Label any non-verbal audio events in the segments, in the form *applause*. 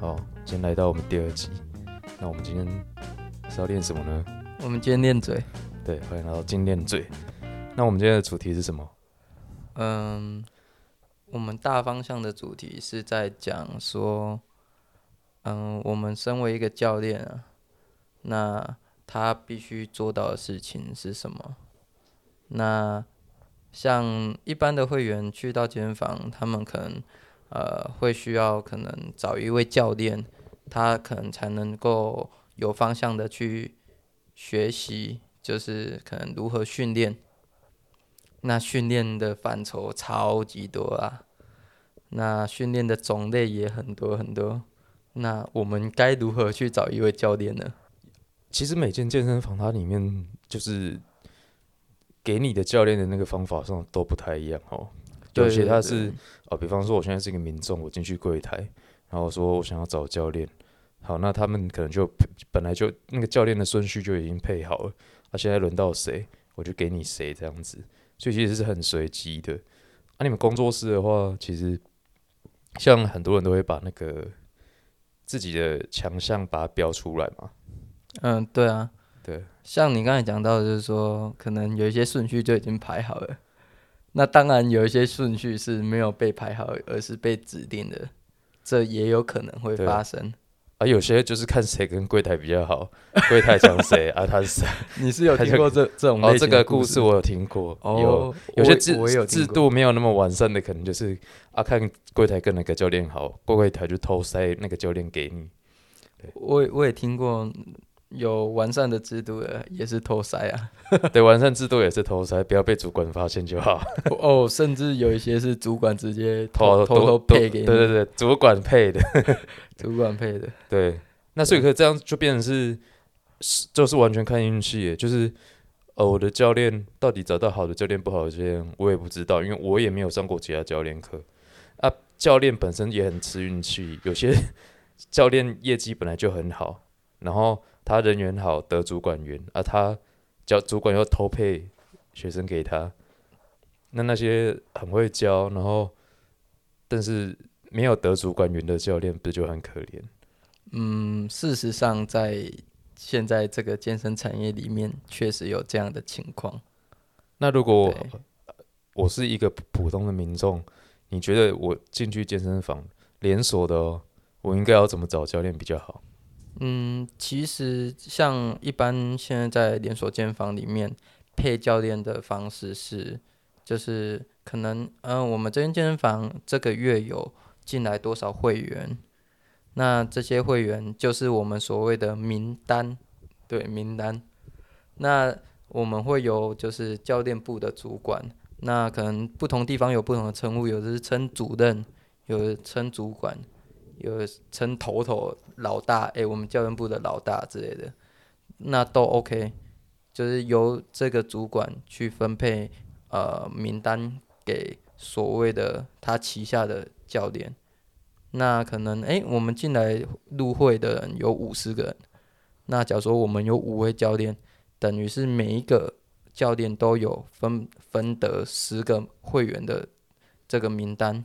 好，今天来到我们第二集。那我们今天是要练什么呢？我们今天练嘴。对，欢迎来到精练嘴。那我们今天的主题是什么？嗯，我们大方向的主题是在讲说，嗯，我们身为一个教练啊，那他必须做到的事情是什么？那像一般的会员去到健身房，他们可能呃会需要可能找一位教练，他可能才能够有方向的去学习，就是可能如何训练。那训练的范畴超级多啊，那训练的种类也很多很多。那我们该如何去找一位教练呢？其实每间健身房它里面就是给你的教练的那个方法上都不太一样哦。有些他是哦，比方说我现在是一个民众，我进去柜台，然后说我想要找教练，好，那他们可能就本来就那个教练的顺序就已经配好了，那现在轮到谁，我就给你谁这样子。所以其实是很随机的。那你们工作室的话，其实像很多人都会把那个自己的强项把它标出来嘛。嗯，对啊，对。像你刚才讲到，就是说可能有一些顺序就已经排好了。那当然有一些顺序是没有被排好，而是被指定的，这也有可能会发生。啊，有些就是看谁跟柜台比较好，*laughs* 柜台讲谁 *laughs* 啊，他是谁？*laughs* 你是有听过这这种哦？这个故事我有听过，有有些制制度没有那么完善的，可能就是啊，看柜台跟哪个教练好，柜台就偷塞那个教练给你。我我也听过。有完善的制度的也是偷塞啊，*laughs* 对，完善制度也是偷塞，不要被主管发现就好。*laughs* 哦，甚至有一些是主管直接偷偷偷配给你，对对对，主管配的，*laughs* 主管配的。对，那所以可以这样就变成是，就是完全看运气，就是呃，我的教练到底找到好的教练不好的教练，我也不知道，因为我也没有上过其他教练课啊。教练本身也很吃运气，有些教练业绩本来就很好，然后。他人缘好，得主管缘，而他教主管又偷配学生给他，那那些很会教，然后但是没有得主管缘的教练，不就很可怜？嗯，事实上，在现在这个健身产业里面，确实有这样的情况。那如果我是一个普通的民众，你觉得我进去健身房连锁的哦，我应该要怎么找教练比较好？嗯，其实像一般现在在连锁健身房里面配教练的方式是，就是可能嗯，我们这间健身房这个月有进来多少会员，那这些会员就是我们所谓的名单，对名单。那我们会有就是教练部的主管，那可能不同地方有不同的称呼，有的是称主任，有的称主管。有称头头老大，诶，我们教练部的老大之类的，那都 OK，就是由这个主管去分配呃名单给所谓的他旗下的教练。那可能诶，我们进来入会的人有五十个人，那假如说我们有五位教练，等于是每一个教练都有分分得十个会员的这个名单，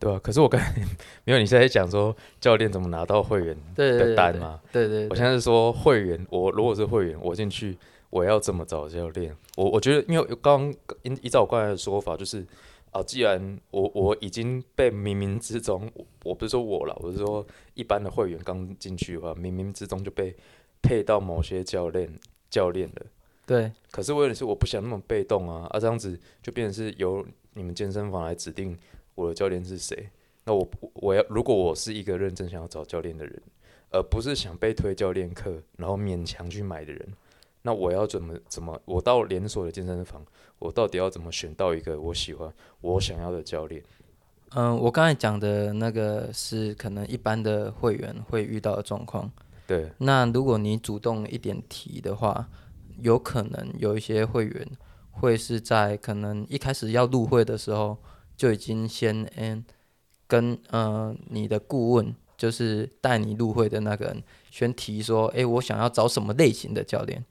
对。吧啊，可是我刚才 *laughs* 没有你现在讲说教练怎么拿到会员的单嘛？对对，我现在是说会员，我如果是会员，我进去我要怎么找教练？我我觉得，因为刚依依照我刚才的说法，就是啊，既然我我已经被冥冥之中，我不是说我了，我是说一般的会员刚进去的话，冥冥之中就被配到某些教练教练了。对，可是问题是我不想那么被动啊，啊这样子就变成是由你们健身房来指定。我的教练是谁？那我我要如果我是一个认真想要找教练的人，而不是想被推教练课然后勉强去买的人，那我要怎么怎么？我到连锁的健身房，我到底要怎么选到一个我喜欢、我想要的教练？嗯，我刚才讲的那个是可能一般的会员会遇到的状况。对。那如果你主动一点提的话，有可能有一些会员会是在可能一开始要入会的时候。就已经先嗯跟呃你的顾问，就是带你入会的那个人，先提说，哎，我想要找什么类型的教练。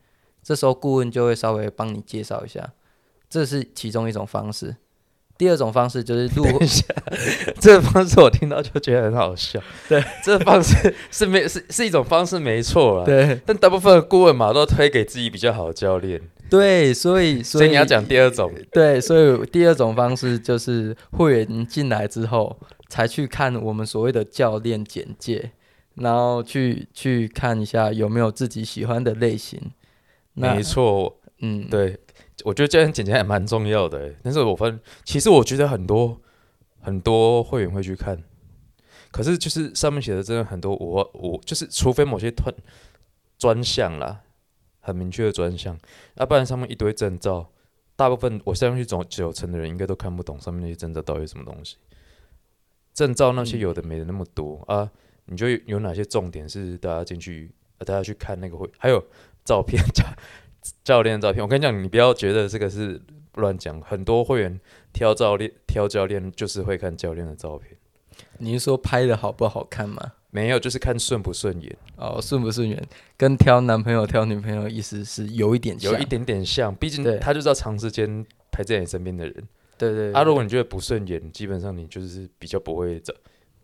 这时候顾问就会稍微帮你介绍一下，这是其中一种方式。第二种方式就是入会，*laughs* 这个方式我听到就觉得很好笑。对，这个方式 *laughs* 是没是是一种方式，没错啦。对但大部分的顾问嘛，都推给自己比较好的教练，对，所以所以你要讲第二种。对，所以第二种方式就是会员进来之后，才去看我们所谓的教练简介，然后去去看一下有没有自己喜欢的类型。那没错，嗯，对，我觉得教练简介还蛮重要的欸。但是我发现，其实我觉得很多很多会员会去看，可是就是上面写的真的很多，我我就是除非某些特专项啦，很明确的专项，要不然上面一堆证照，大部分我相信总九成的人应该都看不懂上面那些证照到底是什么东西。证照那些嗯有的没的那么多、啊，你就有哪些重点是大家进去，呃大家去看那个会，还有照片 *laughs* 教教练的照片。我跟你讲，你不要觉得这个是乱讲，很多会员挑教练挑教练就是会看教练的照片，你是说拍的好不好看吗？没有就是看顺不顺眼，哦，顺不顺眼，跟挑男朋友、挑女朋友意思是有一点像，有一点点像，毕竟他就是要长时间陪在你身边的人。对对啊，如果你觉得不顺眼，基本上你就是比较不会找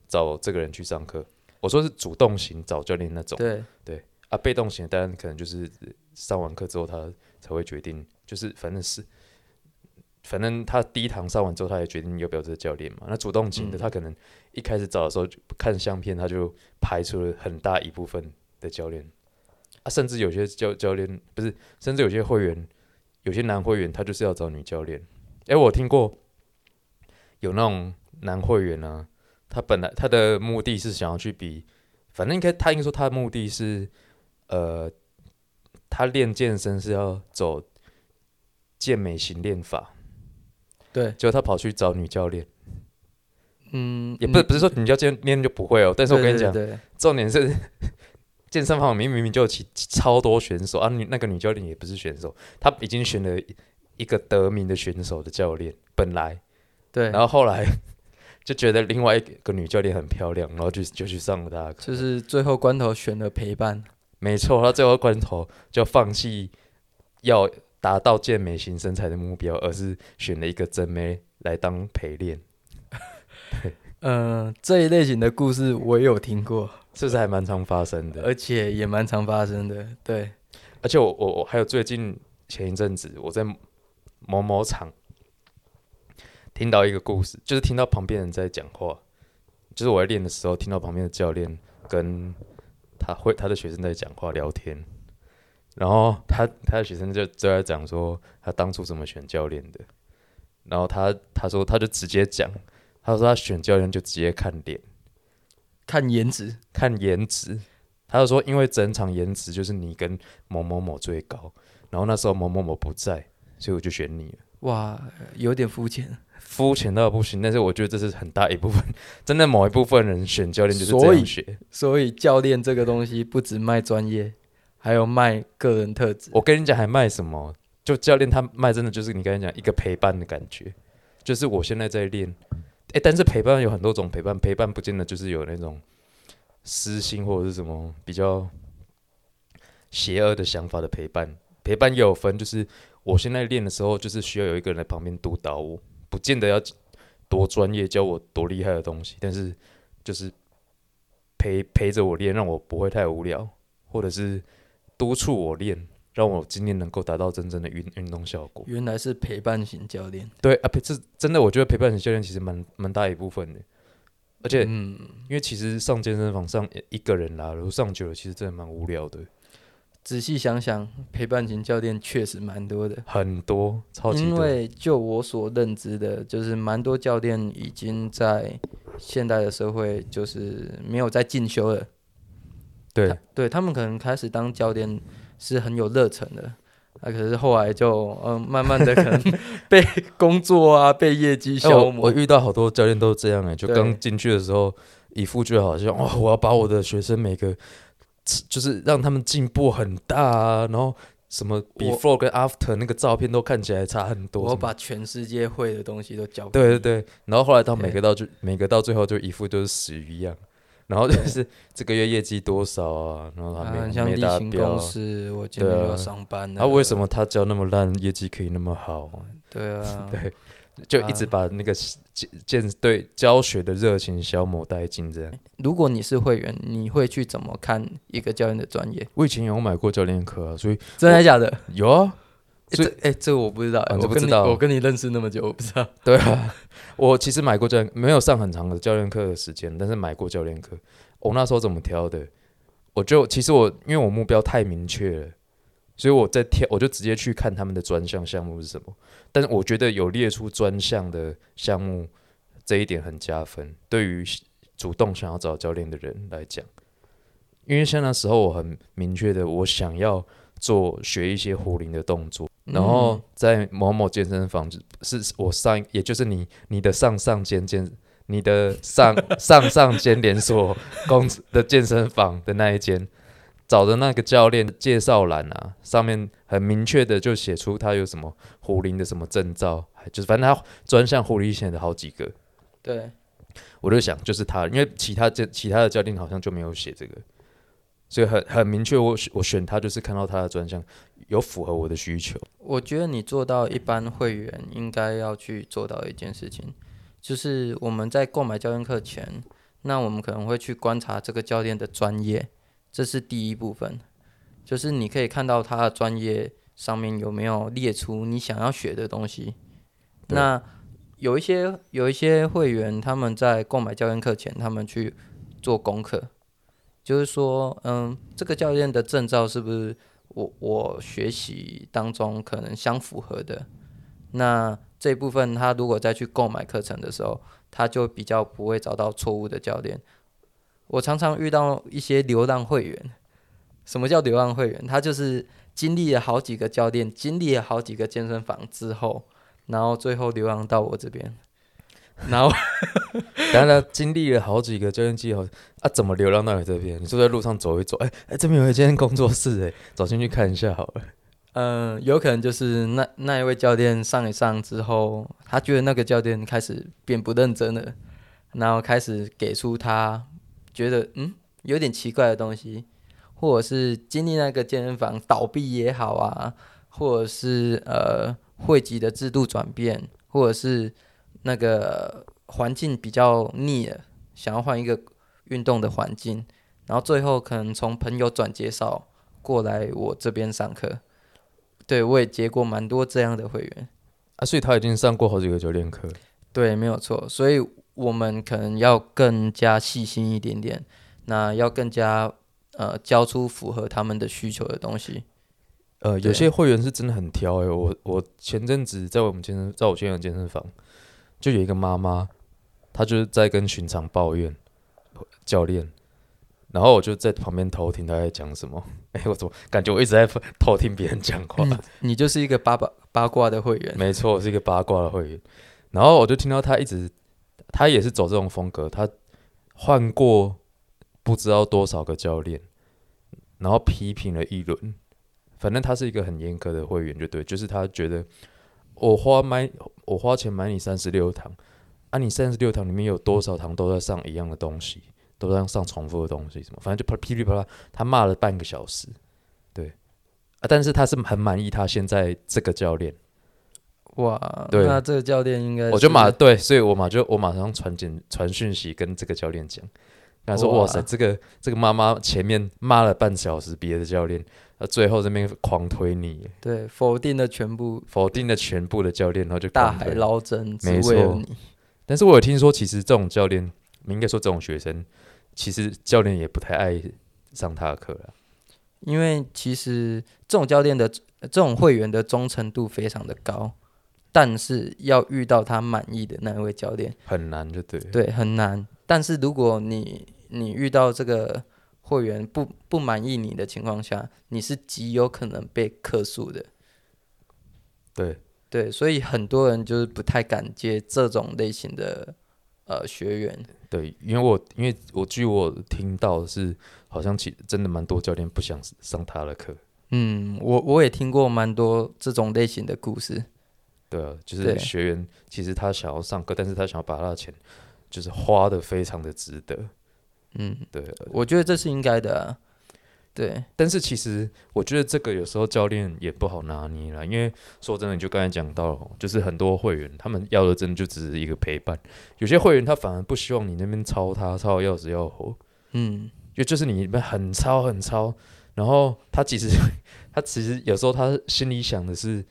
找这个人去上课。我说是主动型找教练那种。对。对。啊，被动型当然可能就是上完课之后他才会决定，就是反正是，反正他第一堂上完之后，他也决定要不要这个教练嘛。那主动型的，嗯他可能一开始找的时候就看相片，他就排除了很大一部分的教练啊，甚至有些教教练不是，甚至有些会员，有些男会员他就是要找女教练。哎，我听过有那种男会员啊，他本来他的目的是想要去比，反正应该他应该说他的目的是，呃，他练健身是要走健美型练法，对，结果他跑去找女教练，嗯，也不是不是说女教练就不会哦，但是我跟你讲，对对对。重点是 *laughs* 健身房明明明就有其超多选手啊，女那个女教练也不是选手，她已经选了一个得名的选手的教练，本来，对，然后后来 *laughs* 就觉得另外一个女教练很漂亮，然后就就去上了她就是最后关头选了陪伴，没错，他最后关头就放弃要达到健美型身材的目标，而是选了一个真妹来当陪练，嗯、*laughs* 这一类型的故事我也有听过，是不是还蛮常发生的？而且也蛮常发生的，对，而且我我我还有最近前一阵子我在某某场听到一个故事，就是听到旁边人在讲话，就是我在练的时候听到旁边的教练跟他会他的学生在讲话聊天，然后他他的学生就就在讲说他当初怎么选教练的，然后他他说他就直接讲，他说他选教练就直接看脸。看颜值，看颜值，他就说因为整场颜值就是你跟某某某最高，然后那时候某某某不在，所以我就选你了。哇，有点肤浅，肤浅到不行，但是我觉得这是很大一部分，*laughs* 真的某一部分人选教练就是这样学。所以教练这个东西不止卖专业，还有卖个人特质，我跟你讲，还卖什么？就教练他卖真的就是你刚才讲一个陪伴的感觉，就是我现在在练，诶，但是陪伴有很多种陪伴，陪伴不见得就是有那种私心或者是什么比较邪恶的想法的陪伴，陪伴也有分，就是我现在练的时候，就是需要有一个人在旁边督导我，不见得要多专业教我多厉害的东西，但是就是陪陪着我练，让我不会太无聊，或者是督促我练，让我今天能够达到真正的运运动效果。原来是陪伴型教练，对啊，陪这真的，我觉得陪伴型教练其实蛮蛮大一部分的，而且嗯，因为其实上健身房上一个人啦，然后上久了，其实真的蛮无聊的，仔细想想，陪伴型教练确实蛮多的。很多超级多。因为就我所认知的，就是蛮多教练已经在现代的社会，就是没有在进修了。对，对他们可能开始当教练是很有热忱的，啊，可是后来就嗯、呃慢慢的可能 *laughs* 被工作啊，被业绩哎消我我磨。遇到好多教练都是这样哎、就刚进去的时候，一副就好像哦，我要把我的学生每个就是让他们进步很大啊，然后什么 before 跟 after 那个照片都看起来差很多。我把全世界会的东西都教对对对，然后后来到每个到就每个到最后就一副都是死鱼一样，然后就是这个月业绩多少啊，然后他啊，没、很像没例行公司，我今天要上班了。啊为什么他教那么烂，业绩可以那么好啊？对啊，*laughs* 对就一直把那个健健对教学的热情消磨殆尽。这样，如果你是会员，你会去怎么看一个教练的专业？我以前有买过教练课啊，所以真的假的？有啊。这哎，这个我不知道，我不知道。我跟你认识那么久，我不知道。*laughs* 对啊，我其实买过教练，没有上很长的教练课的时间，但是买过教练课。我那时候怎么挑的？我就其实我因为我目标太明确了，所以我在挑，我就直接去看他们的专项项目是什么。但是我觉得有列出专项的项目这一点很加分，对于主动想要找教练的人来讲，因为像那时候我很明确的，我想要做学一些壶铃的动作。然后在某某健身房是我上，也就是你你的上上间健，你的上上上间连锁公司的健身房的那一间，找的那个教练介绍栏啊，上面很明确的就写出他有什么虎林的什么证照，就是反正他专项护林线的好几个。对，我就想就是他，因为其他教其他的教练好像就没有写这个。所以很很明确，我我选他就是看到他的专项有符合我的需求。我觉得你做到一般会员应该要去做到一件事情，就是我们在购买教练课前，那我们可能会去观察这个教练的专业，这是第一部分，就是你可以看到他的专业上面有没有列出你想要学的东西。那有一些有一些会员他们在购买教练课前，他们去做功课。就是说，嗯，这个教练的证照是不是我我学习当中可能相符合的？那这部分他如果再去购买课程的时候，他就比较不会找到错误的教练。我常常遇到一些流浪会员，什么叫流浪会员？他就是经历了好几个教练，经历了好几个健身房之后，然后最后流浪到我这边。然后，*laughs* 当然经历了好几个教练机构啊，怎么流浪到你这边？你就在路上走一走，哎哎，这边有一间工作室，哎，走进去看一下好了。嗯，有可能就是那那一位教练上一上之后，他觉得那个教练开始变不认真了，然后开始给出他觉得嗯有点奇怪的东西，或者是经历那个健身房倒闭也好啊，或者是呃汇集的制度转变，或者是。那个环境比较腻了，想要换一个运动的环境，然后最后可能从朋友转介绍过来我这边上课。对我也接过蛮多这样的会员啊，所以他已经上过好几个教练课。对，没有错，所以我们可能要更加细心一点点，那要更加呃交出符合他们的需求的东西。呃，有些会员是真的很挑哎，我我前阵子在我们健身，在我现在健身房。就有一个妈妈，她就是在跟寻常抱怨教练，然后我就在旁边偷听他在讲什么。*laughs* 哎，我怎么感觉我一直在偷听别人讲话？你就是一个八八八卦的会员，没错，我是一个八卦的会员。然后我就听到他一直，他也是走这种风格，他换过不知道多少个教练，然后批评了一轮。反正他是一个很严格的会员，就对，就是他觉得。我花买我花钱买你三十六堂，啊，你三十六堂里面有多少堂都在上一样的东西，都在上重复的东西，什么，反正就噼里啪啦，他骂了半个小时，对，啊，但是他是很满意他现在这个教练，哇，对，那这个教练应该，我就马对，所以我马就我马上传简传讯息跟这个教练讲，他说哇。塞，这个这个妈妈前面骂了半小时别的教练。啊最后这边狂推你，对，否定了全部，否定了全部的教练，然后就大海捞针，没错。但是我有听说，其实这种教练，应该说这种学生，其实教练也不太爱上他的课了，因为其实这种教练的这种会员的忠诚度非常的高，但是要遇到他满意的那一位教练很难，就对，对，很难。但是如果你你遇到这个。会员不不满意你的情况下，你是极有可能被克诉的。对对，所以很多人就是不太敢接这种类型的呃学员。对，因为我因为我据我听到是，好像其真的蛮多教练不想上他的课。嗯，我我也听过蛮多这种类型的故事。对啊，就是学员其实他想要上课，但是他想要把他的钱就是花的非常的值得。嗯，对，我觉得这是应该的。对，但是其实我觉得这个有时候教练也不好拿捏啦，因为说真的，就刚才讲到，就是很多会员他们要的真就只是一个陪伴，有些会员他反而不希望你那边操他操要死要活，嗯，就就是你们很操很操，然后他其实他其实有时候他心里想的是，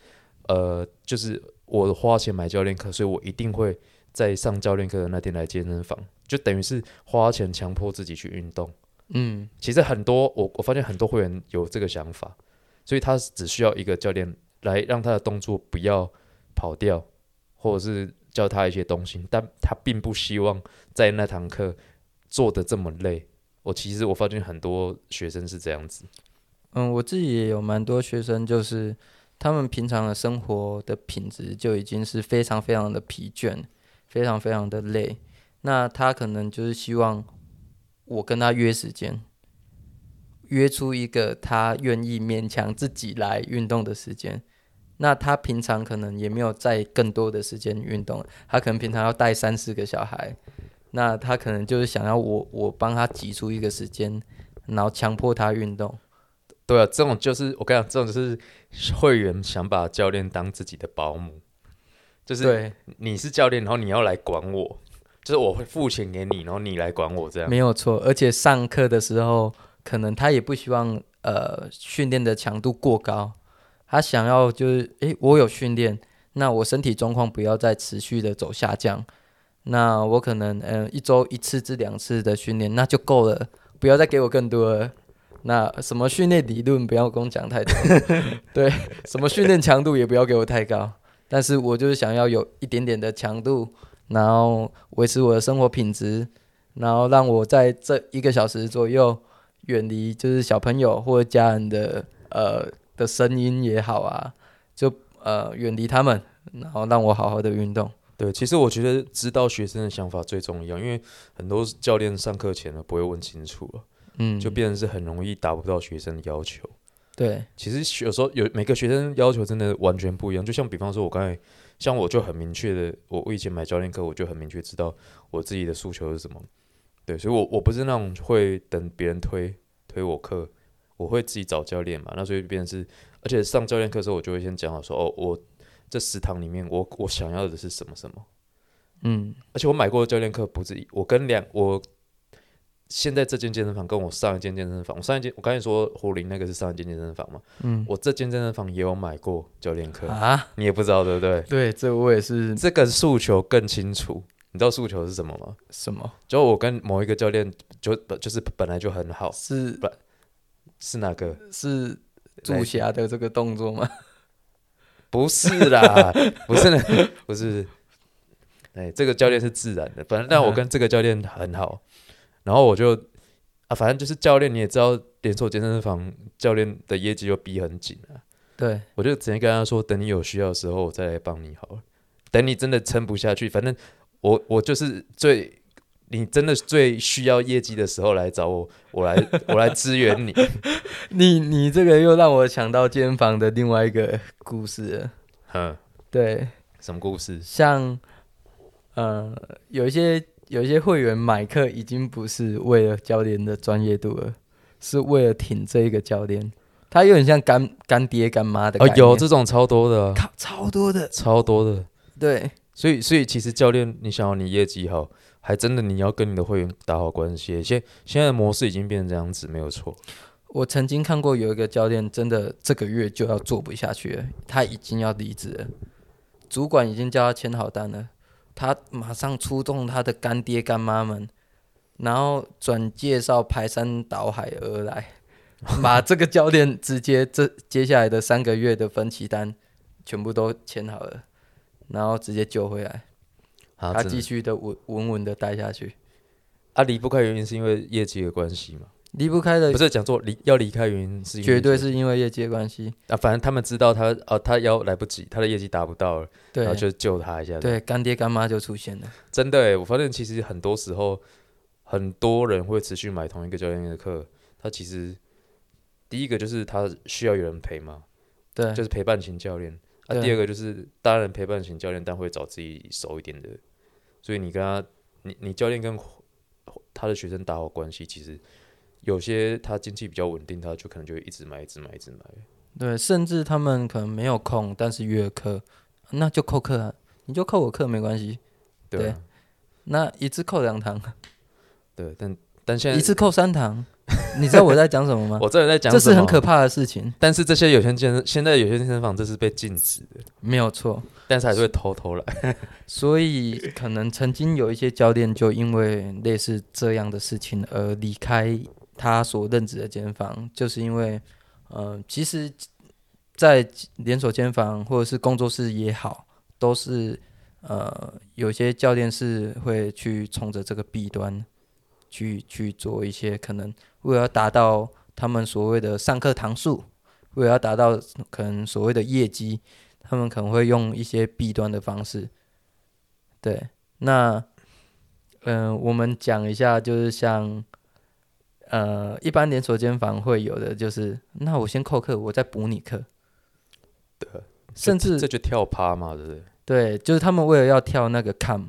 呃，就是我花钱买教练课，所以我一定会在上教练课的那天来健身房，就等于是花钱强迫自己去运动。嗯，其实很多我我发现很多会员有这个想法，所以他只需要一个教练来让他的动作不要跑掉，或者是教他一些东西，但他并不希望在那堂课做的这么累。我其实我发现很多学生是这样子，嗯，我自己也有蛮多学生，就是他们平常的生活的品质就已经是非常非常的疲倦，非常非常的累。那他可能就是希望我跟他约时间，约出一个他愿意勉强自己来运动的时间。那他平常可能也没有在更多的时间运动，他可能平常要带三四个小孩，那他可能就是想要我我帮他挤出一个时间，然后强迫他运动。对啊，这种就是我跟你讲，这种就是会员想把教练当自己的保姆，就是对，你是教练，然后你要来管我，就是我会付钱给你，然后你来管我这样。没有错。而且上课的时候，可能他也不希望呃训练的强度过高，他想要就是诶，我有训练，那我身体状况不要再持续的走下降，那我可能嗯、一周一次至两次的训练那就够了，不要再给我更多。那什么训练理论不要跟我讲太多，*laughs* 对，什么训练强度也不要给我太高，但是我就是想要有一点点的强度，然后维持我的生活品质，然后让我在这一个小时左右远离就是小朋友或者家人的呃的声音也好啊，就呃远离他们，然后让我好好的运动。对，其实我觉得知道学生的想法最重要，因为很多教练上课前呢不会问清楚了，嗯，就变成是很容易达不到学生的要求。对，其实有时候有每个学生要求真的完全不一样，就像比方说，我刚才像我就很明确的，我我以前买教练课，我就很明确知道我自己的诉求是什么。对，所以我我不是那种会等别人推推我课，我会自己找教练嘛。那所以变成是，而且上教练课的时候，我就会先讲好说，哦，我这十堂里面，我我想要的是什么什么。嗯而且我买过的教练课不止一我跟两我现在这间健身房跟我上一间健身房，我上一间我刚才说胡林那个是上一间健身房嘛，嗯我这间健身房也有买过教练课，啊，你也不知道对不对？对，这我也是这个诉求更清楚，你知道诉求是什么吗？什么就我跟某一个教练就就是本来就很好，是是哪个？是注侠的这个动作吗？*laughs* 不是啦，*laughs* 不是那，不是。哎，这个教练是自然的，反正但我跟这个教练很好，然后我就啊，反正就是教练你也知道，连锁健身房教练的业绩又逼很紧啊，对，我就直接跟他说，等你有需要的时候我再来帮你好了，等你真的撑不下去，反正我我就是最你真的最需要业绩的时候来找我，我来 *laughs* 我来支援你。*laughs* 你你这个又让我想到健身房的另外一个故事了。哼，对，什么故事？像呃有一些有一些会员买课已经不是为了教练的专业度了，是为了挺这一个教练，他有点像干干爹干妈的哦概，念有这种超多的啊、靠超多的，超多的。对所以，所以其实教练，你想要你业绩好，还真的你要跟你的会员打好关系。现现在的模式已经变成这样子，没有错。我曾经看过有一个教练，真的这个月就要做不下去了，他已经要离职了，主管已经叫他签好单了，他马上出动他的干爹干妈们，然后转介绍排山倒海而来，把这个教练直接这接下来的三个月的分期单全部都签好了，然后直接救回来，啊，他继续的稳稳稳的待下去，啊离不开原因是因为业绩的关系嘛？离不开的不是讲座，离要离开原因是因为绝对是因为业绩的关系，啊，反正他们知道他哦，他要来不及，他的业绩达不到了，然后就救他一下。，对，干爹干妈就出现了。真的诶，我发现其实很多时候很多人会持续买同一个教练的课，他其实第一个就是他需要有人陪嘛，对，就是陪伴型教练啊。第二个就是当然陪伴型教练，但会找自己熟一点的，所以你跟他，你你教练跟他的学生打好关系，其实有些他经济比较稳定，他就可能就一直买，一直买，一直买。对，甚至他们可能没有空，但是约课，那就扣课啊，你就扣我课没关系。对啊，那一次扣两堂，对，但但现在一次扣三堂，你知道我在讲什么吗？*laughs* 我这里在讲这是很可怕的事情，但是这些有些健身，现在有些健身房这是被禁止的，没有错。但是还是会偷偷来。*laughs* 所以可能曾经有一些教练就因为类似这样的事情而离开他所任职的健身房，就是因为，呃，其实，在连锁健身房或者是工作室也好，都是呃有些教练是会去冲着这个弊端去去做一些可能为了要达到他们所谓的上课堂数，为了要达到可能所谓的业绩。他们可能会用一些弊端的方式，对，那，嗯、我们讲一下，就是像，呃，一般连锁间房会有的，就是，那我先扣课，我再补你课，对，甚至这就跳趴嘛，对不对？对，就是他们为了要跳那个 com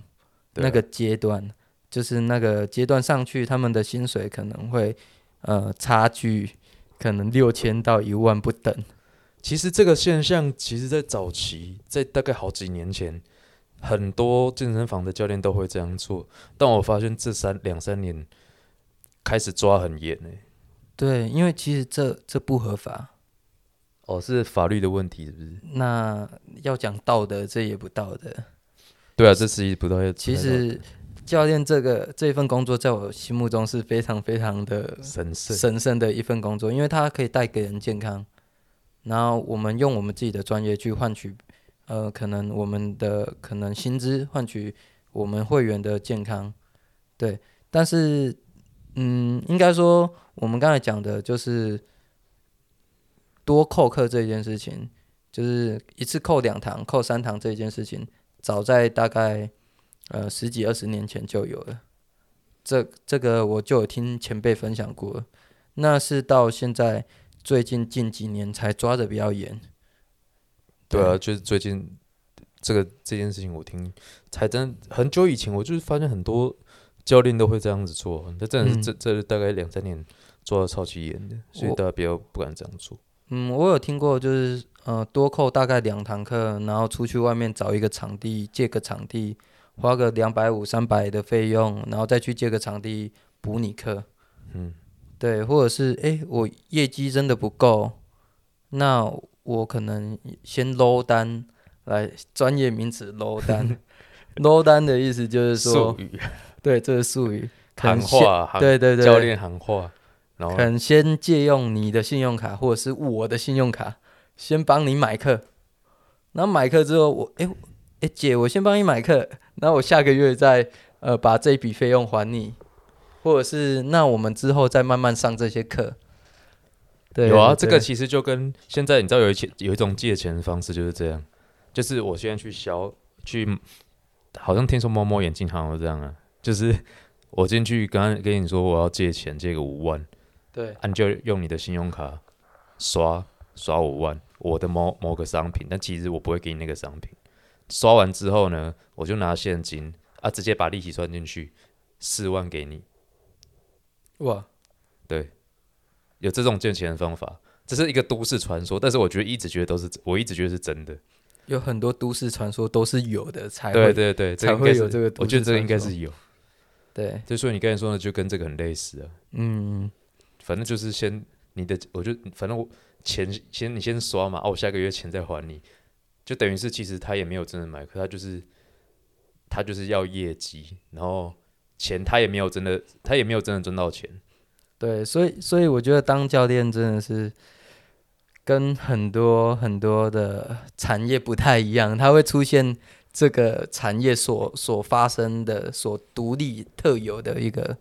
那个阶段，就是那个阶段上去，他们的薪水可能会呃差距可能六千到一万不等。其实这个现象，其实在早期，在大概好几年前，很多健身房的教练都会这样做。但我发现这三两三年开始抓很严呢、对，因为其实这这不合法。哦，是法律的问题，是不是？那要讲道德，这也不道德。对啊，这是一不道德其实教练这个这份工作，在我心目中是非常非常的神圣。神圣的一份工作，因为它可以带给人健康。然后我们用我们自己的专业去换取，呃，可能我们的可能薪资换取我们会员的健康，对。但是，嗯，应该说我们刚才讲的就是多扣课这件事情，就是一次扣两堂、扣三堂这件事情，早在大概呃十几二十年前就有了。这这个我就有听前辈分享过，那是到现在最近近几年才抓的比较严。对啊，就是最近这个这件事情，我听才真很久以前，我就是发现很多教练都会这样子做。那真的是嗯这、这大概两三年做的超级严的，所以大家不要不敢这样做。嗯，我有听过，就是呃多扣大概两堂课，然后出去外面找一个场地，借个场地，花个两百五三百的费用，然后再去借个场地补你课。嗯，对，或者是诶，我业绩真的不够，那我可能先 low 单，来专业名词 low 单，*laughs* low 单的意思就是说对，这是术语，可行话，行对对对，教练行话，然后可能先借用你的信用卡或者是我的信用卡，先帮你买课，然后买课之后我，诶诶姐，我先帮你买课，然后我下个月再呃把这一笔费用还你，或者是那我们之后再慢慢上这些课。对，有啊，这个其实就跟现在你知道有一些有一种借钱的方式就是这样，就是我现在去消去，好像听说猫猫眼镜行有这样啊，就是我进去刚刚跟你说我要借钱，借个五万，对啊，你就用你的信用卡刷刷五万，我的某某个商品，但其实我不会给你那个商品。刷完之后呢，我就拿现金啊，直接把利息算进去，四万给你。哇，对，有这种借钱的方法，这是一个都市传说，但是我觉得一直觉得都是，我一直觉得是真的。有很多都市传说都是有的才对会对对，这才会有这个我觉得这个应该是有。对，就所以你刚才说的，就跟这个很类似啊。嗯，反正就是先你的，我就反正我钱先你先刷嘛，啊，我下个月钱再还你，就等于是其实他也没有真的买可，他就是他就是要业绩，然后钱他也没有真的，他也没有真的赚到钱。对，所以所以我觉得当教练真的是跟很多很多的产业不太一样，它会出现这个产业所所发生的、所独立特有的一个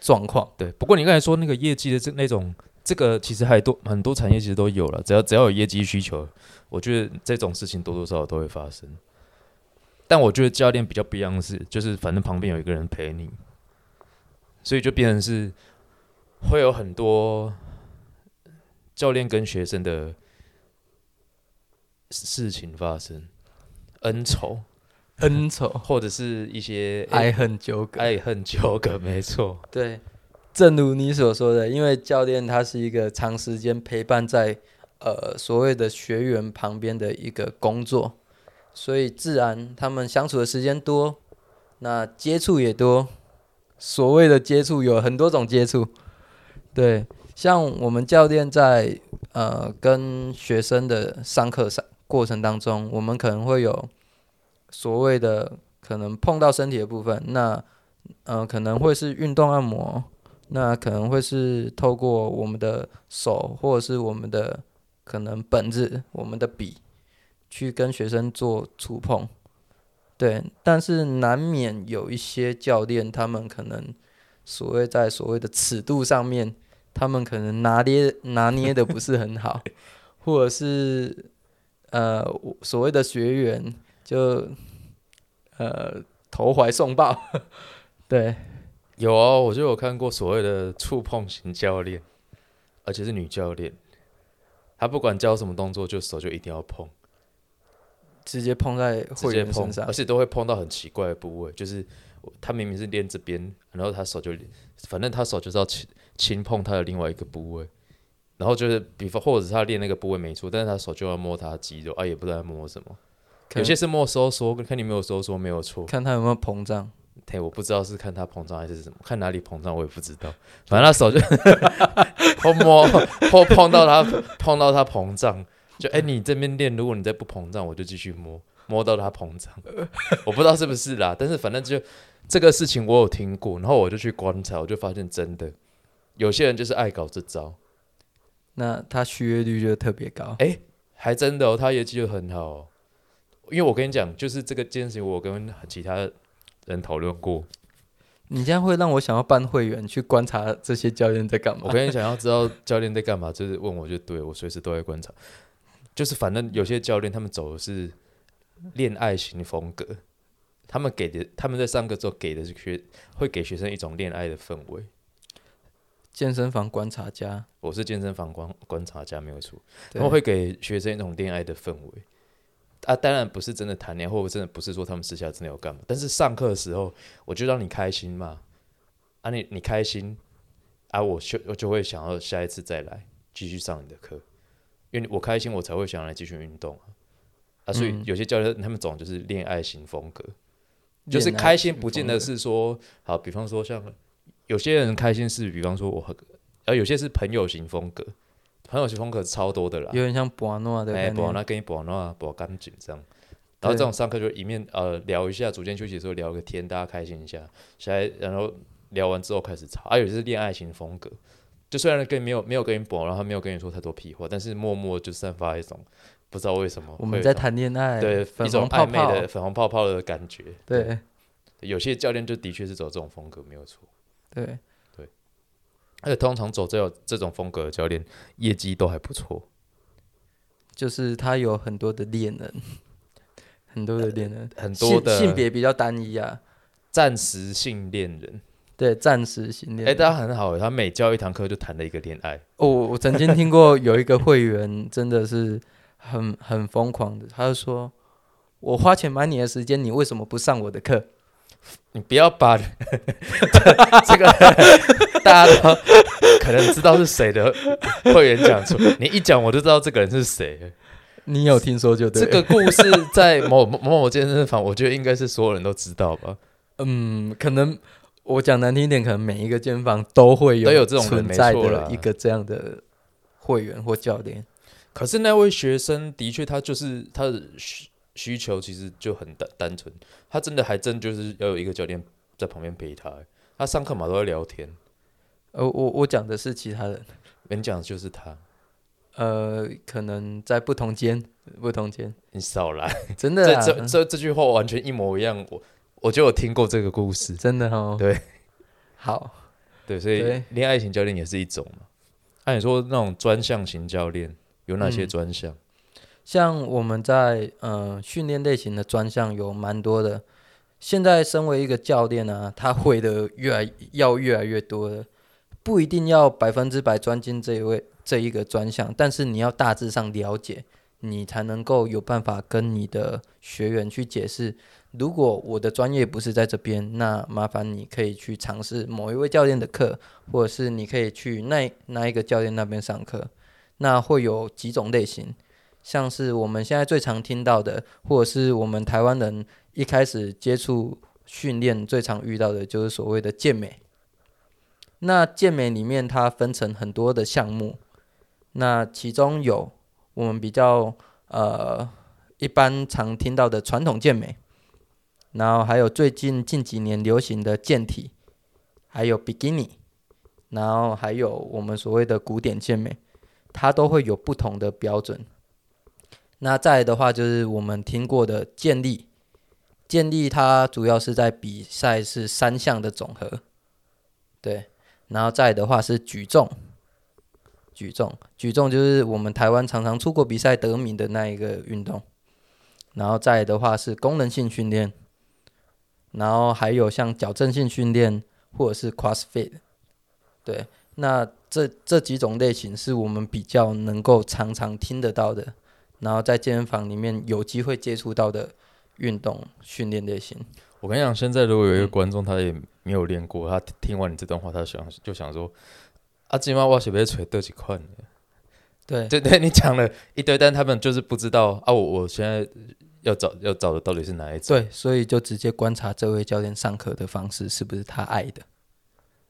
状况。对，不过你刚才说那个业绩的这那种，这个其实还多很多产业其实都有了，只要只要有业绩需求，我觉得这种事情多多少少都会发生。但我觉得教练比较不一样的是，就是反正旁边有一个人陪你，所以就变成是会有很多教练跟学生的事情发生，恩仇恩仇、*laughs* 或者是一些 *laughs* 爱恨纠葛，爱恨纠葛，没错。对，正如你所说的，因为教练他是一个长时间陪伴在呃所谓的学员旁边的一个工作，所以自然他们相处的时间多，那接触也多。所谓的接触有很多种接触，对，像我们教练在呃跟学生的上课上过程当中，我们可能会有所谓的可能碰到身体的部分，那呃可能会是运动按摩，那可能会是透过我们的手或者是我们的可能本子、我们的笔去跟学生做触碰。对，但是难免有一些教练，他们可能所谓在所谓的尺度上面，他们可能拿捏拿捏的不是很好，或者是呃所谓的学员就呃投怀送抱，*laughs* 对，有啊，我就有看过所谓的触碰型教练，而且是女教练，她不管教什么动作，就手就一定要碰。直接碰在会员身上，而且都会碰到很奇怪的部位，就是她明明是练这边，然后她手就，反正她手就是要轻轻碰她的另外一个部位，然后就是比方或者是他练那个部位没错，但是他手就要摸他的肌肉，啊也不知道摸什么，有些是没收缩，看你没有收缩没有错，看他有没有膨胀，对，我不知道是看他膨胀还是什么，看哪里膨胀我也不知道，反正他手就 *laughs* 碰摸碰碰到他碰到他膨胀。就哎，你这边练，如果你再不膨胀，我就继续摸，摸到他膨胀。*laughs* 我不知道是不是啦，但是反正就这个事情我有听过，然后我就去观察，我就发现真的有些人就是爱搞这招，那他续约率就特别高。哎，还真的哦，他业绩就很好。因为我跟你讲，就是这个件事，我跟其他人讨论过。你这样会让我想要办会员去观察这些教练在干嘛。我跟你想，要知道教练在干嘛，就是问我就对我随时都在观察。就是反正有些教练他们走的是恋爱型风格，他们给的他们在上课之后给的是学会给学生一种恋爱的氛围。健身房观察家，我是健身房观观察家没有错，他们会给学生一种恋爱的氛围。啊，当然不是真的谈恋爱，或者真的不是说他们私下真的要干嘛，但是上课的时候我就让你开心嘛，啊你你开心，啊我就我就会想要下一次再来继续上你的课。因为我开心，我才会想来继续运动啊！啊，所以有些教练他们总就是恋爱型风格，就是开心不见得是说好，比方说像有些人开心是，比方说我，啊，有些是朋友型风格，朋友型风格超多的啦，有点像博诺的，哎，博诺跟你博诺博干紧张，然后这种上课就一面呃聊一下，逐渐休息的时候聊个天，大家开心一下，下来然后聊完之后开始吵，啊，有些是恋爱型风格。就虽然跟没有没有跟你博，然后他没有跟你说太多屁话，但是默默就散发一种不知道为什么我们在谈恋爱，对一种暧昧的粉红泡泡的感觉。对，有些教练就的确是走这种风格，没有错。对对，而且通常走这这种风格的教练，业绩都还不错。就是他有很多的恋人，*laughs* 很多的恋人，很多的性别比较单一啊，暂时性恋人。对，暂时性恋。哎，他很好，他每教一堂课就谈了一个恋爱。哦，我曾经听过有一个会员真的是很很疯狂的，他就说：“我花钱买你的时间，你为什么不上我的课？”你不要把 *laughs* 这个大家都可能知道是谁的会员讲出，你一讲我就知道这个人是谁。你有听说就对。这个故事在某某某健身房，我觉得应该是所有人都知道吧。嗯，可能。我讲难听一点，可能每一个健身房都会有都有这种存在的一个这样的会员或教练。可是那位学生的确，他就是他的需需求其实就很单单纯，他真的还真就是要有一个教练在旁边陪他。他上课嘛都在聊天。呃，我我讲的是其他人，*laughs* 你讲的就是他。呃，可能在不同间，不同间。你少来，真的，这这这句话完全一模一样。我。我就有听过这个故事，真的哦。对，*laughs* 好，对，所以恋爱型教练也是一种嘛。按你说那种专项型教练有哪些专项？像我们在呃训练类型的专项有蛮多的。现在身为一个教练呢，他会的越来要越来越多了，不一定要百分之百专精这一位这一个专项，但是你要大致上了解，你才能够有办法跟你的学员去解释。如果我的专业不是在这边，那麻烦你可以去尝试某一位教练的课，或者是你可以去那那一个教练那边上课。那会有几种类型，像是我们现在最常听到的，或者是我们台湾人一开始接触训练最常遇到的，就是所谓的健美。那健美里面它分成很多的项目，那其中有我们比较呃一般常听到的传统健美，然后还有最近近几年流行的健体，还有比基尼，然后还有我们所谓的古典健美，它都会有不同的标准。那再的话就是我们听过的健力，健力它主要是在比赛是三项的总和，对。然后再的话是举重，举重，举重就是我们台湾常常出国比赛得名的那一个运动。然后再的话是功能性训练，然后还有像矫正性训练或者是 CrossFit，对，那这这几种类型是我们比较能够常常听得到的，然后在健身房里面有机会接触到的运动训练类型。我跟你讲，现在如果有一个观众，他也没有练过，他听完你这段话，他想就想说：“啊，今晚我是不是锤得几块？”对，对 *laughs* 对，你讲了一堆，但他们就是不知道啊。我我现在要找要找的到底是哪一种？对，所以就直接观察这位教练上课的方式是不是他爱的。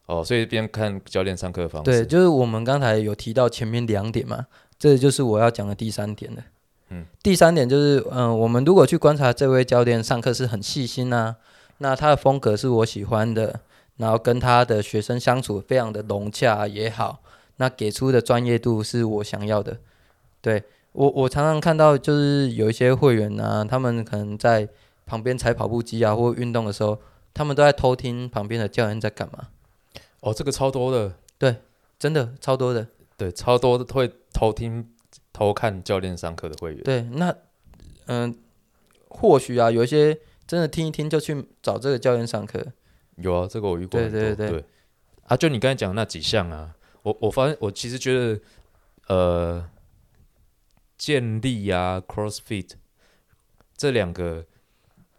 哦，所以边看教练上课的方式。对，就是我们刚才有提到前面两点嘛，这就是我要讲的第三点了。嗯，第三点就是，嗯，我们如果去观察这位教练上课是很细心啊，那他的风格是我喜欢的，然后跟他的学生相处非常的融洽也好，那给出的专业度是我想要的。对我，我常常看到就是有一些会员啊，他们可能在旁边踩跑步机啊或运动的时候，他们都在偷听旁边的教练在干嘛。哦，这个超多的，对，真的超多的，对，超多的会偷听。偷看教练上课的会员，对，那嗯，或许啊，有一些真的听一听就去找这个教练上课，有啊，这个我遇过，对对对，啊，就你刚才讲那几项啊，我我发现我其实觉得，呃，健力啊，CrossFit 这两个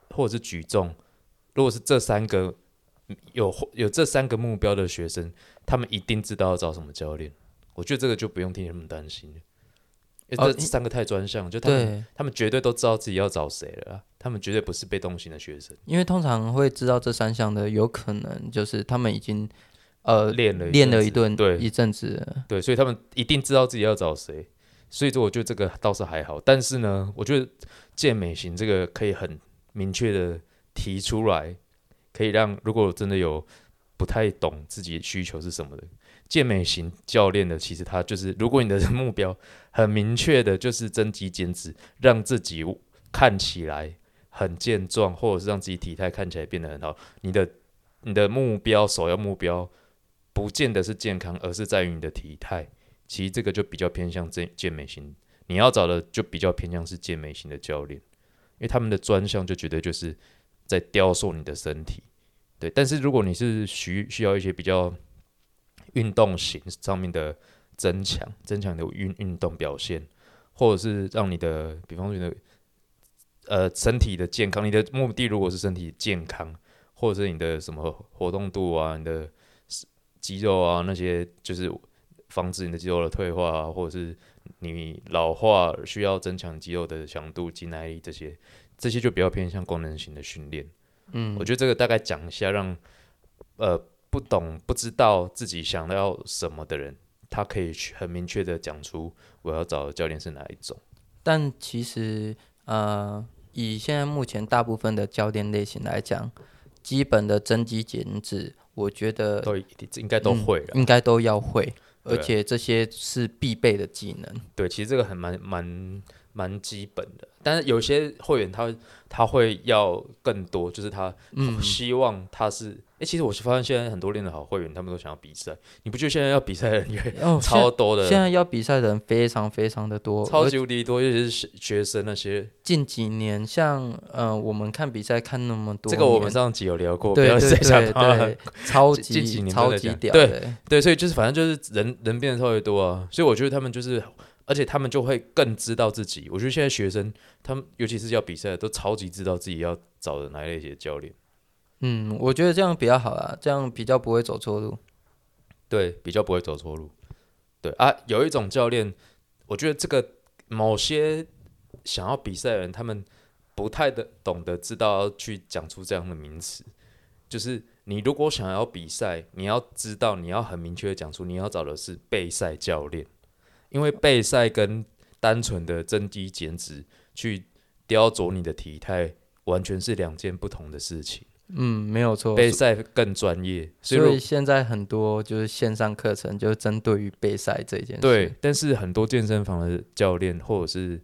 或者是举重，如果是这三个有有这三个目标的学生，他们一定知道要找什么教练，我觉得这个就不用替他们担心了。这三个太专项，就他们他们绝对都知道自己要找谁了，他们绝对不是被动型的学生。因为通常会知道这三项的，有可能就是他们已经呃练了练了一顿对一阵子，对，所以他们一定知道自己要找谁。所以说，我觉得这个倒是还好。但是呢，我觉得健美型这个可以很明确的提出来，可以让如果真的有不太懂自己需求是什么的。健美型教练的，其实他就是，如果你的目标很明确的，就是增肌减脂，让自己看起来很健壮，或者是让自己体态看起来变得很好，你的你的目标首要目标，不见得是健康，而是在于你的体态。其实这个就比较偏向健健美型，你要找的就比较偏向是健美型的教练，因为他们的专项就觉得就是在雕塑你的身体，对。但是如果你是需需要一些比较运动型上面的增强，增强你的运运动表现，或者是让你的，比方说你的，呃，身体的健康。你的目的如果是身体健康，或者是你的什么活动度啊，你的肌肉啊那些，就是防止你的肌肉的退化啊，或者是你老化需要增强肌肉的强度、肌耐力这些，这些就比较偏向功能型的训练。嗯，我觉得这个大概讲一下，让呃。不懂、不知道自己想要什么的人，他可以去很明确的讲出我要找的教练是哪一种。但其实，呃，以现在目前大部分的教练类型来讲，基本的增肌减脂，我觉得都应该都会，应该都要会，而且这些是必备的技能。对，其实这个很蛮蛮蛮基本的。但是有些会员他他会要更多，就是他希望他是。哎，其实我是发现现在很多练得好会员，他们都想要比赛。你不觉得现在要比赛的人 *laughs* 也超多的？现在要比赛的人非常非常的多，超级无敌多，尤其是学生那些。近几年，像呃，我们看比赛看那么多，这个我们上集有聊过，对对对，超级近几年超级屌，对对，所以就是反正就是人人变得特别多啊，所以我觉得他们就是而且他们就会更知道自己。我觉得现在学生他们尤其是要比赛，都超级知道自己要找的哪一类型的教练。嗯，我觉得这样比较好啦，这样比较不会走错路。对，比较不会走错路。对啊，有一种教练，我觉得这个某些想要比赛的人，他们不太的懂得知道要去讲出这样的名词。就是你如果想要比赛，你要知道你要很明确的讲出你要找的是备赛教练，因为备赛跟单纯的增肌减脂去雕琢你的体态，完全是两件不同的事情。嗯，没有错。备赛更专业，所以现在很多就是线上课程，就是针对于备赛这件事。对，，但是很多健身房的教练或者是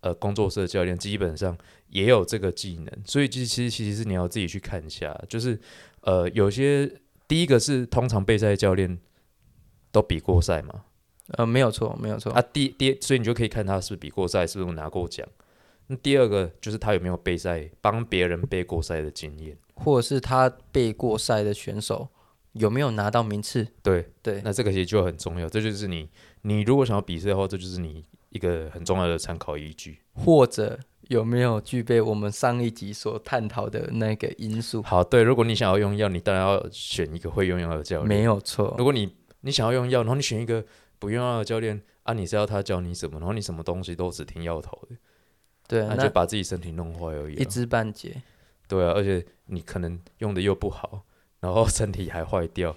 呃工作室的教练，基本上也有这个技能，所以其实其实是你要自己去看一下，就是呃有些第一个是通常备赛教练都比过赛嘛，呃，没有错，没有错。啊第第所以你就可以看他是不是比过赛，是不是拿过奖。那第二个就是他有没有备赛，帮别人备过赛的经验。或者是他备过赛的选手有没有拿到名次？对，对，那这个其实就很重要，这就是你你如果想要比赛的话，这就是你一个很重要的参考依据。或者有没有具备我们上一集所探讨的那个因素？好，对，如果你想要用药，你当然要选一个会用药的教练。没有错如。果你你想要用药，然后你选一个不用药的教练啊，你是要他教你什么，然后你什么东西都只听药头的，对，那就把自己身体弄坏而已、啊。一知半解。对啊，而且你可能用的又不好，然后 *laughs* 身体还坏掉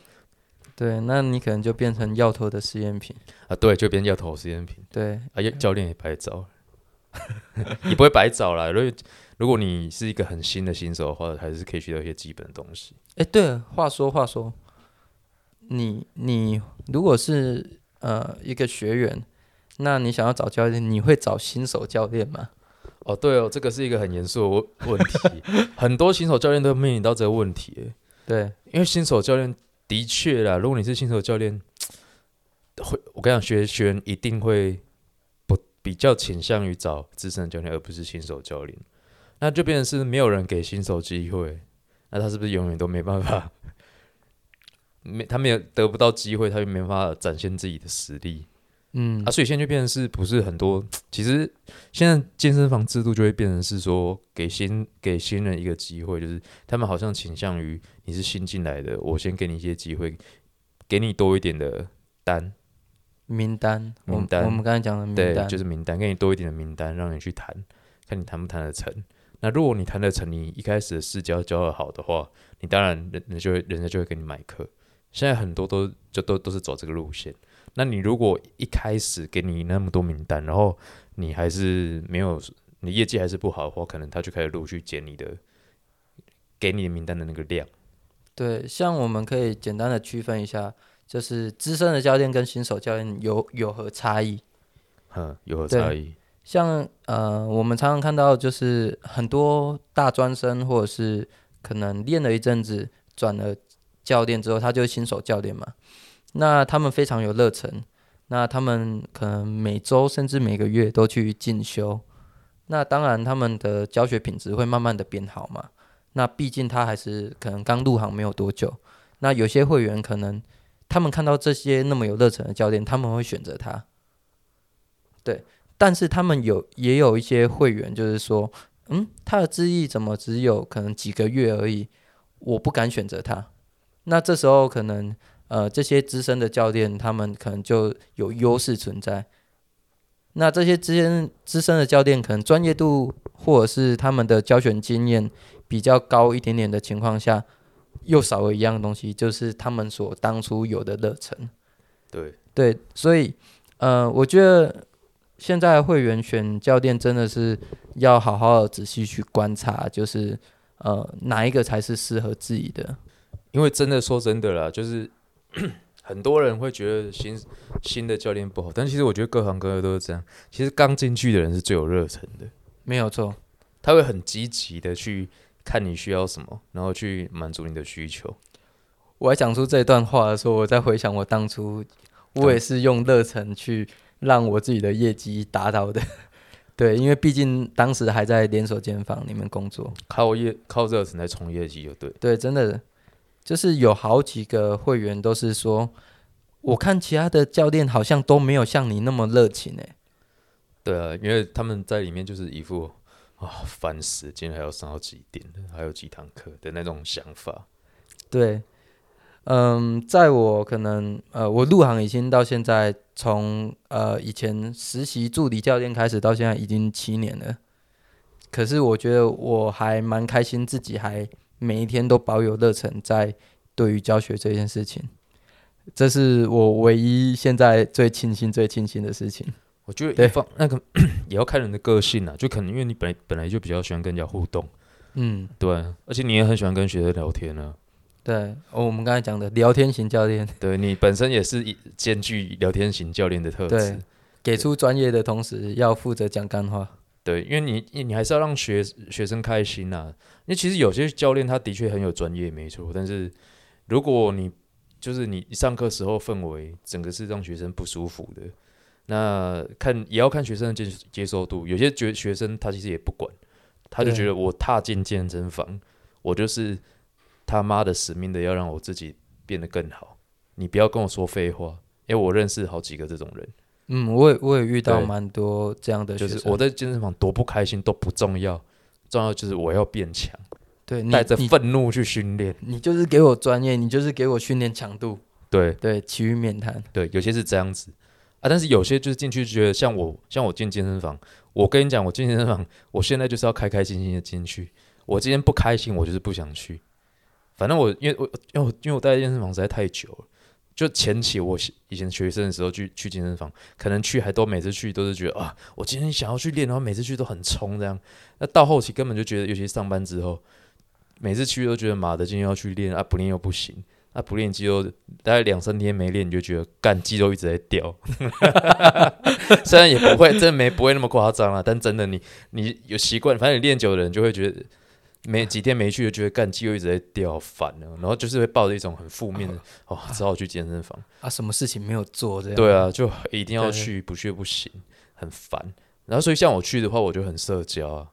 对，那你可能就变成药头的实验品。啊，对，就变药头实验品对，啊，也教练也白找，*laughs* 你不会白找啦。如果如果你是一个很新的新手的话，还是可以学到一些基本的东西。哎，对了，话说话说，你你如果是呃一个学员，那你想要找教练，你会找新手教练吗？哦，对哦，这个是一个很严肃的问 *laughs* 问题，很多新手教练都面临到这个问题耶。对，因为新手教练的确啦，如果你是新手教练，会我跟你讲，学学员一定会不比较倾向于找资深的教练，而不是新手教练。那就变成是没有人给新手机会，那他是不是永远都没办法？*laughs* 没，他没有得不到机会，他就没办法展现自己的实力嗯啊，所以现在就变成是不是很多？其实现在健身房制度就会变成是说给新给新人一个机会，就是他们好像倾向于你是新进来的，我先给你一些机会，给你多一点的单，名单，名单我们刚才讲的名对，单，就是名单，给你多一点的名单，让你去谈，看你谈不谈得成。那如果你谈得成，你一开始的试教教的好的话，你当然人人就会人家就会给你买课。现在很多都就都都是走这个路线。那你如果一开始给你那么多名单，然后你还是没有你业绩还是不好的话，可能他就开始陆续减你的给你的名单的那个量。对，像我们可以简单的区分一下，就是资深的教练跟新手教练有有何差异？嗯，有何差异？像呃，我们常常看到就是很多大专生，或者是可能练了一阵子，转了教练之后，他就是新手教练嘛。那他们非常有热忱，那他们可能每周甚至每个月都去进修。那当然，他们的教学品质会慢慢的变好嘛。那毕竟他还是可能刚入行没有多久。那有些会员可能他们看到这些那么有热忱的教练，他们会选择他。对，但是他们有也有一些会员，就是说，嗯，他的资历怎么只有可能几个月而已，我不敢选择他。那这时候可能呃这些资深的教练，他们可能就有优势存在。那这些资深资深的教练，可能专业度或者是他们的教学经验比较高一点点的情况下，又少了一样东西，就是他们所当初有的热忱。对，对，所以呃，我觉得现在会员选教练真的是要好好的仔细去观察，就是呃哪一个才是适合自己的。因为真的说真的啦，就是 *clears throat* 很多人会觉得新新的教练不好，但其实我觉得各行各业都是这样。其实刚进去的人是最有热忱的，没有错，他会很积极的去看你需要什么，然后去满足你的需求。我在讲出这段话的时候，我在回想我当初，我也是用热忱去让我自己的业绩达到的。*laughs* 对，因为毕竟当时还在连锁间房里面工作，靠业靠热忱来冲业绩就对。对，真的就是有好几个会员都是说，我看其他的教练好像都没有像你那么热情诶。对啊，因为他们在里面就是一副啊烦死，今天还要上到几点的，还有几堂课的那种想法。对，嗯，在我可能呃，我入行已经到现在，从呃以前实习助理教练开始，到现在已经七年了。可是我觉得我还蛮开心，自己还每一天都保有热忱，在对于教学这件事情，这是我唯一现在最庆幸、最庆幸的事情。我觉得一方那个 *coughs* 也要看人的个性啊，就可能因为你本本来就比较喜欢跟人家互动，嗯，对，而且你也很喜欢跟学生聊天呢。对，哦，我们刚才讲的聊天型教练，*laughs* 对你本身也是兼具聊天型教练的特质，给出专业的同时要负责讲干话。对，因为你你还是要让学学生开心呐。因为其实有些教练他的确很有专业，没错，但是如果你就是你上课时候氛围整个是让学生不舒服的。那看也要看学生的接接受度，有些觉学生他其实也不管，他就觉得我踏进健身房，我就是他妈的使命的要让我自己变得更好。你不要跟我说废话，因为我认识好几个这种人。嗯，我也我也遇到蛮多这样的，就是我在健身房多不开心都不重要，重要就是我要变强。对，带着愤怒去训练，你就是给我专业，你就是给我训练强度。对对，其余免谈。对，有些是这样子。啊！但是有些就是进去觉得像我，像我进健身房，我跟你讲，我进健身房，*laughs* 我现在就是要开开心心的进去。我今天不开心，我就是不想去。反正我因为我因为我因为我待在健身房实在太久了，就前期我以前学生的时候去去健身房，可能去还都每次去都是觉得啊，我今天想要去练，然后每次去都很冲这样。那到后期根本就觉得，尤其上班之后，每次去都觉得妈的，今天要去练啊，不练又不行。那不练肌肉，大概两三天没练，你就觉得干肌肉一直在掉。*laughs* *laughs* 虽然也不会，真的没不会那么夸张啊，但真的你你有习惯，反正你练久的人就会觉得，没几天没去就觉得干肌肉一直在掉，烦了。然后就是会抱着一种很负面的，哦，只好去健身房啊，什么事情没有做这样？对啊，就一定要去，不去不行，很烦。然后所以像我去的话，我就很社交啊。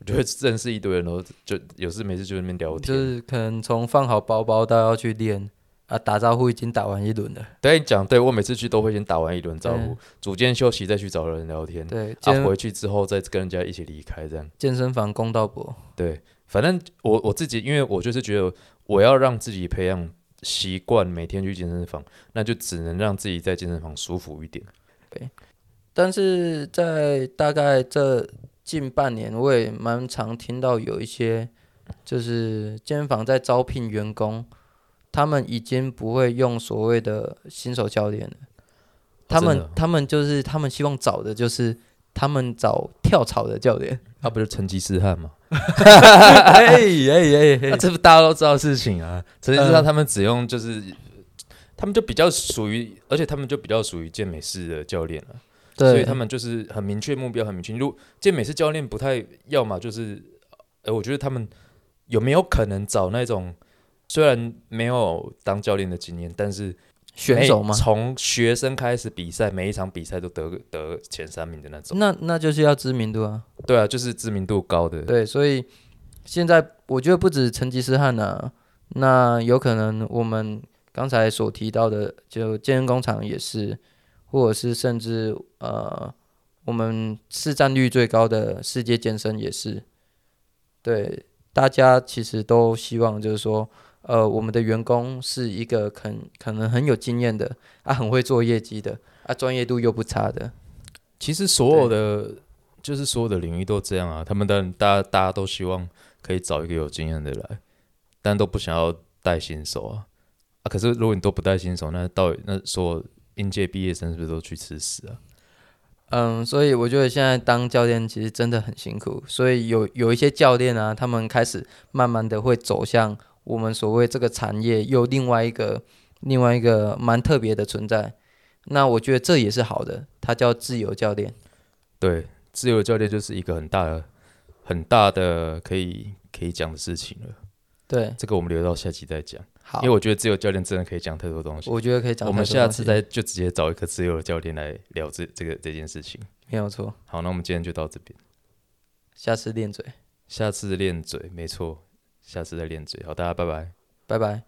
我就会认识一堆人，然后就有事没事就在那边聊天。就是可能从放好包包到要去练啊，打招呼已经打完一轮了。对，讲对我每次去都会先打完一轮招呼，组间休息再去找人聊天。对，啊，回去之后再跟人家一起离开这样。健身房公道博。对，反正我我自己，因为我就是觉得我要让自己培养习惯，每天去健身房，那就只能让自己在健身房舒服一点。对，但是在大概这。近半年，我也蛮常听到有一些，就是健身房在招聘员工，他们已经不会用所谓的新手教练了，他们他们就是他们希望找的就是他们找跳槽的教练，他不是成吉思汗吗？哎哎哎，这不大家都知道事情啊。成吉思汗他们只用就是，他们就比较属于，而且他们就比较属于健美式的教练了。所以他们就是很明确目标，很明确。如果健美式教练不太要嘛，就是，呃，我觉得他们有没有可能找那种虽然没有当教练的经验，但是选手吗？从学生开始比赛，每一场比赛都得得前三名的那种。那那就是要知名度啊。对啊，就是知名度高的。对，所以现在我觉得不止成吉思汗啊，那有可能我们刚才所提到的，就健身工厂也是。或者是甚至呃，我们市占率最高的世界健身也是，对大家其实都希望就是说，呃，我们的员工是一个很可能很有经验的啊，很会做业绩的啊，专业度又不差的。其实所有的就是所有的领域都这样啊，他们当然大家大家都希望可以找一个有经验的来，但都不想要带新手啊啊！可是如果你都不带新手，那到底那所有。应届毕业生是不是都去吃屎啊？嗯，所以我觉得现在当教练其实真的很辛苦。所以有有一些教练啊，他们开始慢慢的会走向我们所谓这个产业又另外一个另外一个蛮特别的存在。那我觉得这也是好的，它叫自由教练。对，自由教练就是一个很大的很大的可以可以讲的事情了。对，这个我们留到下期再讲。好，因为我觉得自由教练真的可以讲太多东西。我觉得可以讲。我们下次再就直接找一个自由的教练来聊这这个这件事情。没有错。好，那我们今天就到这边。下次练嘴。下次练嘴，没错。下次再练嘴。好，大家拜拜。拜拜。